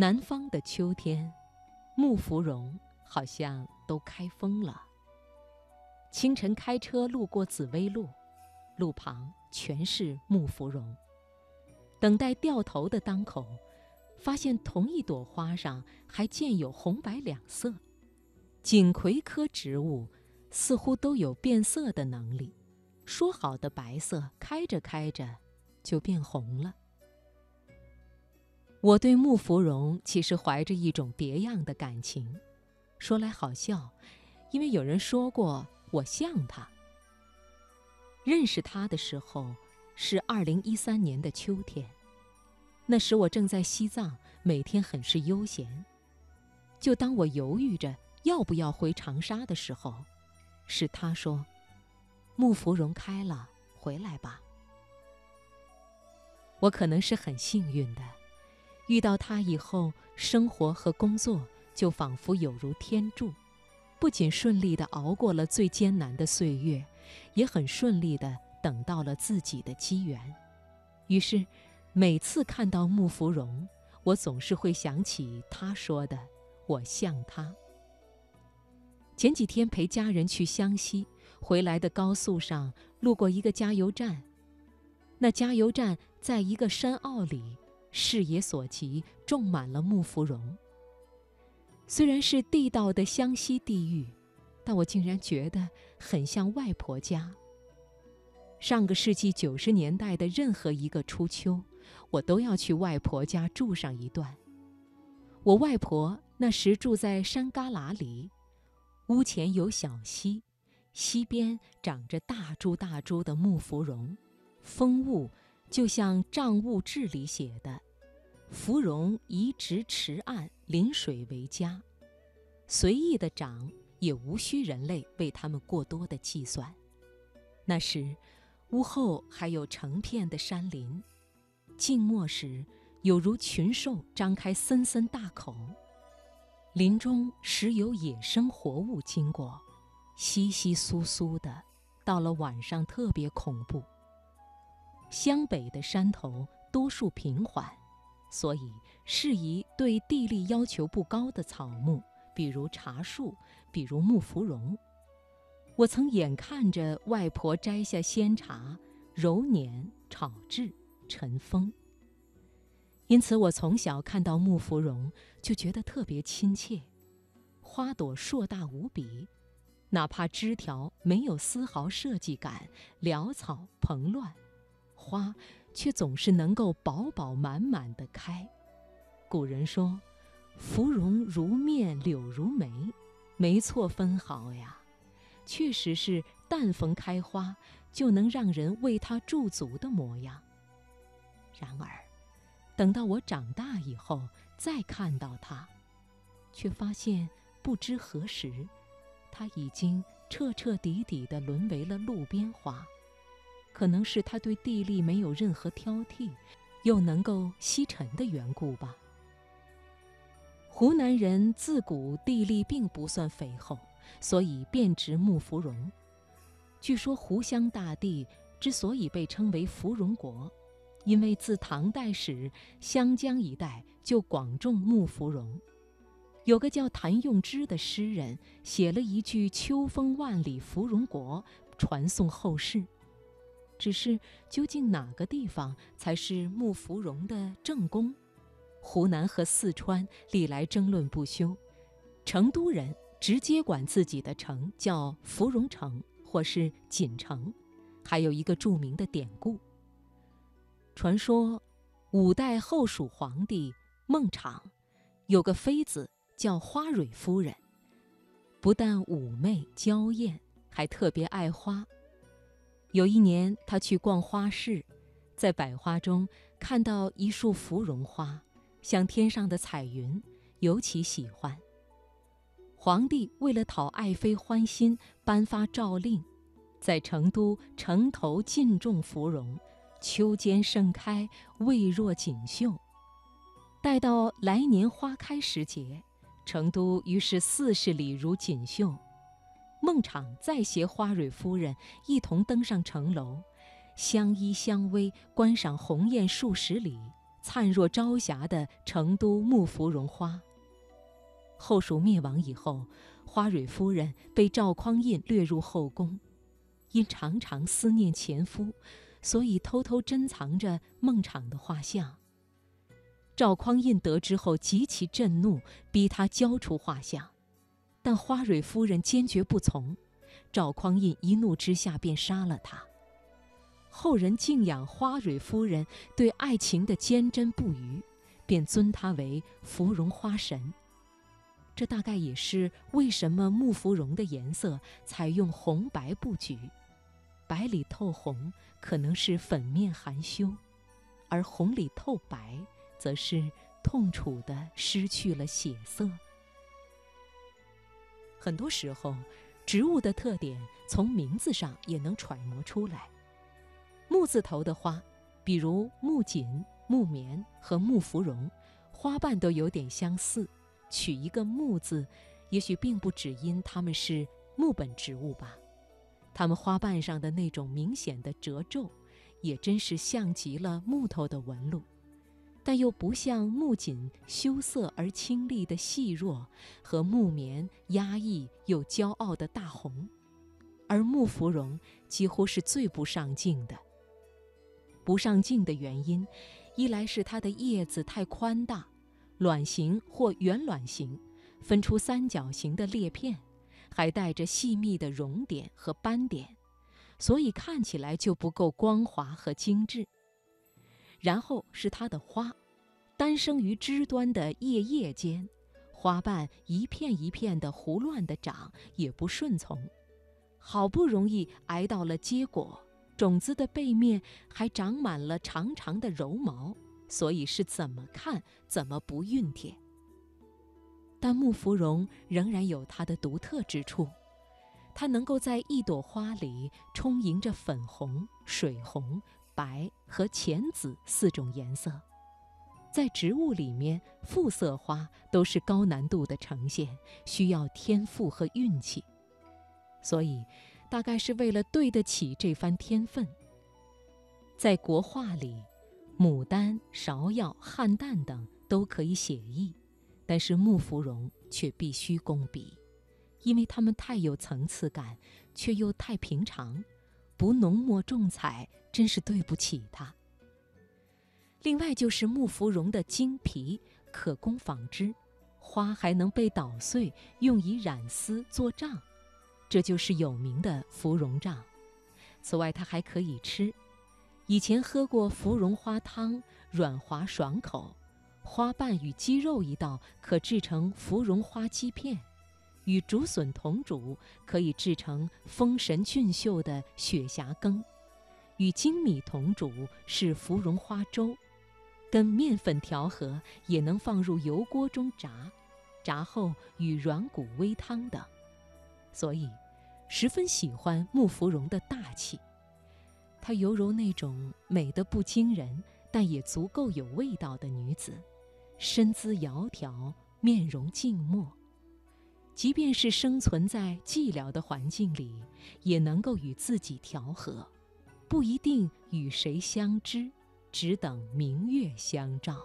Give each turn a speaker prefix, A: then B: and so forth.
A: 南方的秋天，木芙蓉好像都开封了。清晨开车路过紫薇路，路旁全是木芙蓉。等待掉头的当口，发现同一朵花上还见有红白两色。锦葵科植物似乎都有变色的能力，说好的白色开着开着就变红了。我对木芙蓉其实怀着一种别样的感情，说来好笑，因为有人说过我像她。认识她的时候是二零一三年的秋天，那时我正在西藏，每天很是悠闲。就当我犹豫着要不要回长沙的时候，是她说：“木芙蓉开了，回来吧。”我可能是很幸运的。遇到他以后，生活和工作就仿佛有如天助，不仅顺利地熬过了最艰难的岁月，也很顺利地等到了自己的机缘。于是，每次看到木芙蓉，我总是会想起他说的“我像他”。前几天陪家人去湘西，回来的高速上路过一个加油站，那加油站在一个山坳里。视野所及，种满了木芙蓉。虽然是地道的湘西地域，但我竟然觉得很像外婆家。上个世纪九十年代的任何一个初秋，我都要去外婆家住上一段。我外婆那时住在山旮旯里，屋前有小溪，溪边长着大株大株的木芙蓉，风物。就像《账务志》里写的：“芙蓉移植池岸，临水为佳，随意的长，也无需人类为它们过多的计算。”那时，屋后还有成片的山林，静默时有如群兽张开森森大口，林中时有野生活物经过，窸窸窣窣的，到了晚上特别恐怖。湘北的山头多数平缓，所以适宜对地力要求不高的草木，比如茶树，比如木芙蓉。我曾眼看着外婆摘下鲜茶，揉捻、炒制、尘封。因此，我从小看到木芙蓉就觉得特别亲切。花朵硕大无比，哪怕枝条没有丝毫设计感，潦草蓬乱。花却总是能够饱饱满满的开。古人说：“芙蓉如面柳如眉”，没错分毫呀。确实是，但逢开花，就能让人为它驻足的模样。然而，等到我长大以后再看到它，却发现不知何时，它已经彻彻底底地沦为了路边花。可能是他对地力没有任何挑剔，又能够吸尘的缘故吧。湖南人自古地力并不算肥厚，所以便植木芙蓉。据说湖湘大地之所以被称为芙蓉国，因为自唐代时湘江一带就广种木芙蓉。有个叫谭用之的诗人写了一句“秋风万里芙蓉国”，传颂后世。只是，究竟哪个地方才是木芙蓉的正宫？湖南和四川历来争论不休。成都人直接管自己的城叫芙蓉城或是锦城。还有一个著名的典故：传说，五代后蜀皇帝孟昶有个妃子叫花蕊夫人，不但妩媚娇艳，还特别爱花。有一年，他去逛花市，在百花中看到一束芙蓉花，像天上的彩云，尤其喜欢。皇帝为了讨爱妃欢心，颁发诏令，在成都城头尽种芙蓉，秋间盛开，蔚若锦绣。待到来年花开时节，成都于是四十里如锦绣。孟昶再携花蕊夫人一同登上城楼，相依相偎观赏红艳数十里，灿若朝霞的成都木芙蓉花。后蜀灭亡以后，花蕊夫人被赵匡胤掠入后宫，因常常思念前夫，所以偷偷珍藏着孟昶的画像。赵匡胤得知后极其震怒，逼他交出画像，但花蕊夫人坚决不从。赵匡胤一怒之下便杀了他。后人敬仰花蕊夫人对爱情的坚贞不渝，便尊她为芙蓉花神。这大概也是为什么木芙蓉的颜色采用红白布局，白里透红可能是粉面含羞，而红里透白则是痛楚的失去了血色。很多时候。植物的特点从名字上也能揣摩出来。木字头的花，比如木槿、木棉和木芙蓉，花瓣都有点相似。取一个“木”字，也许并不只因它们是木本植物吧。它们花瓣上的那种明显的褶皱，也真是像极了木头的纹路。但又不像木槿羞涩而清丽的细弱，和木棉压抑又骄傲的大红，而木芙蓉几乎是最不上镜的。不上镜的原因，一来是它的叶子太宽大，卵形或圆卵形，分出三角形的裂片，还带着细密的绒点和斑点，所以看起来就不够光滑和精致。然后是它的花，单生于枝端的叶叶间，花瓣一片一片的胡乱的长，也不顺从。好不容易挨到了结果，种子的背面还长满了长长的柔毛，所以是怎么看怎么不熨帖。但木芙蓉仍然有它的独特之处，它能够在一朵花里充盈着粉红、水红。白和浅紫四种颜色，在植物里面，复色花都是高难度的呈现，需要天赋和运气。所以，大概是为了对得起这番天分，在国画里，牡丹、芍药、菡萏等都可以写意，但是木芙蓉却必须工笔，因为它们太有层次感，却又太平常。不浓墨重彩，真是对不起它。另外就是木芙蓉的茎皮可供纺织，花还能被捣碎，用以染丝做帐，这就是有名的芙蓉帐。此外，它还可以吃。以前喝过芙蓉花汤，软滑爽口。花瓣与鸡肉一道，可制成芙蓉花鸡片。与竹笋同煮，可以制成丰神俊秀的雪霞羹；与精米同煮是芙蓉花粥；跟面粉调和，也能放入油锅中炸，炸后与软骨煨汤等。所以，十分喜欢木芙蓉的大气。她犹如那种美得不惊人，但也足够有味道的女子，身姿窈窕，面容静默。即便是生存在寂寥的环境里，也能够与自己调和，不一定与谁相知，只等明月相照。